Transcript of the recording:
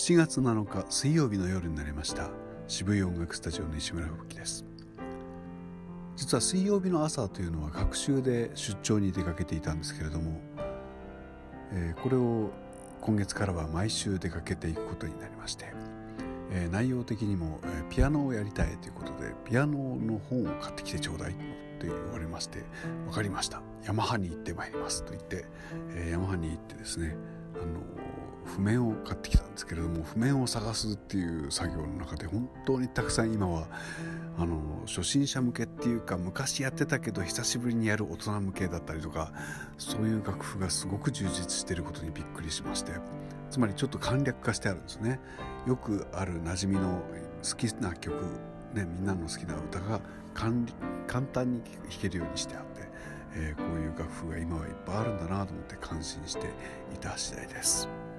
7月7日水曜日の夜になりました。渋い音楽スタジオの石村吹雪です。実は水曜日の朝というのは学習で出張に出かけていたんですけれども、えー、これを今月からは毎週出かけていくことになりまして、えー、内容的にも、えー、ピアノをやりたいということでピアノの本を買ってきてちょうだいって言われまして分かりました。ヤマハに行ってまいりますと言って、えー、ヤマハに行ってですねあの譜面を買ってきたんですけれども譜面を探すっていう作業の中で本当にたくさん今はあの初心者向けっていうか昔やってたけど久しぶりにやる大人向けだったりとかそういう楽譜がすごく充実してることにびっくりしましてつまりちょっと簡略化してあるんですねよくある馴染みの好きな曲、ね、みんなの好きな歌が簡単に弾けるようにしてあって、えー、こういう楽譜が今はいっぱいあるんだなと思って感心していた次第です。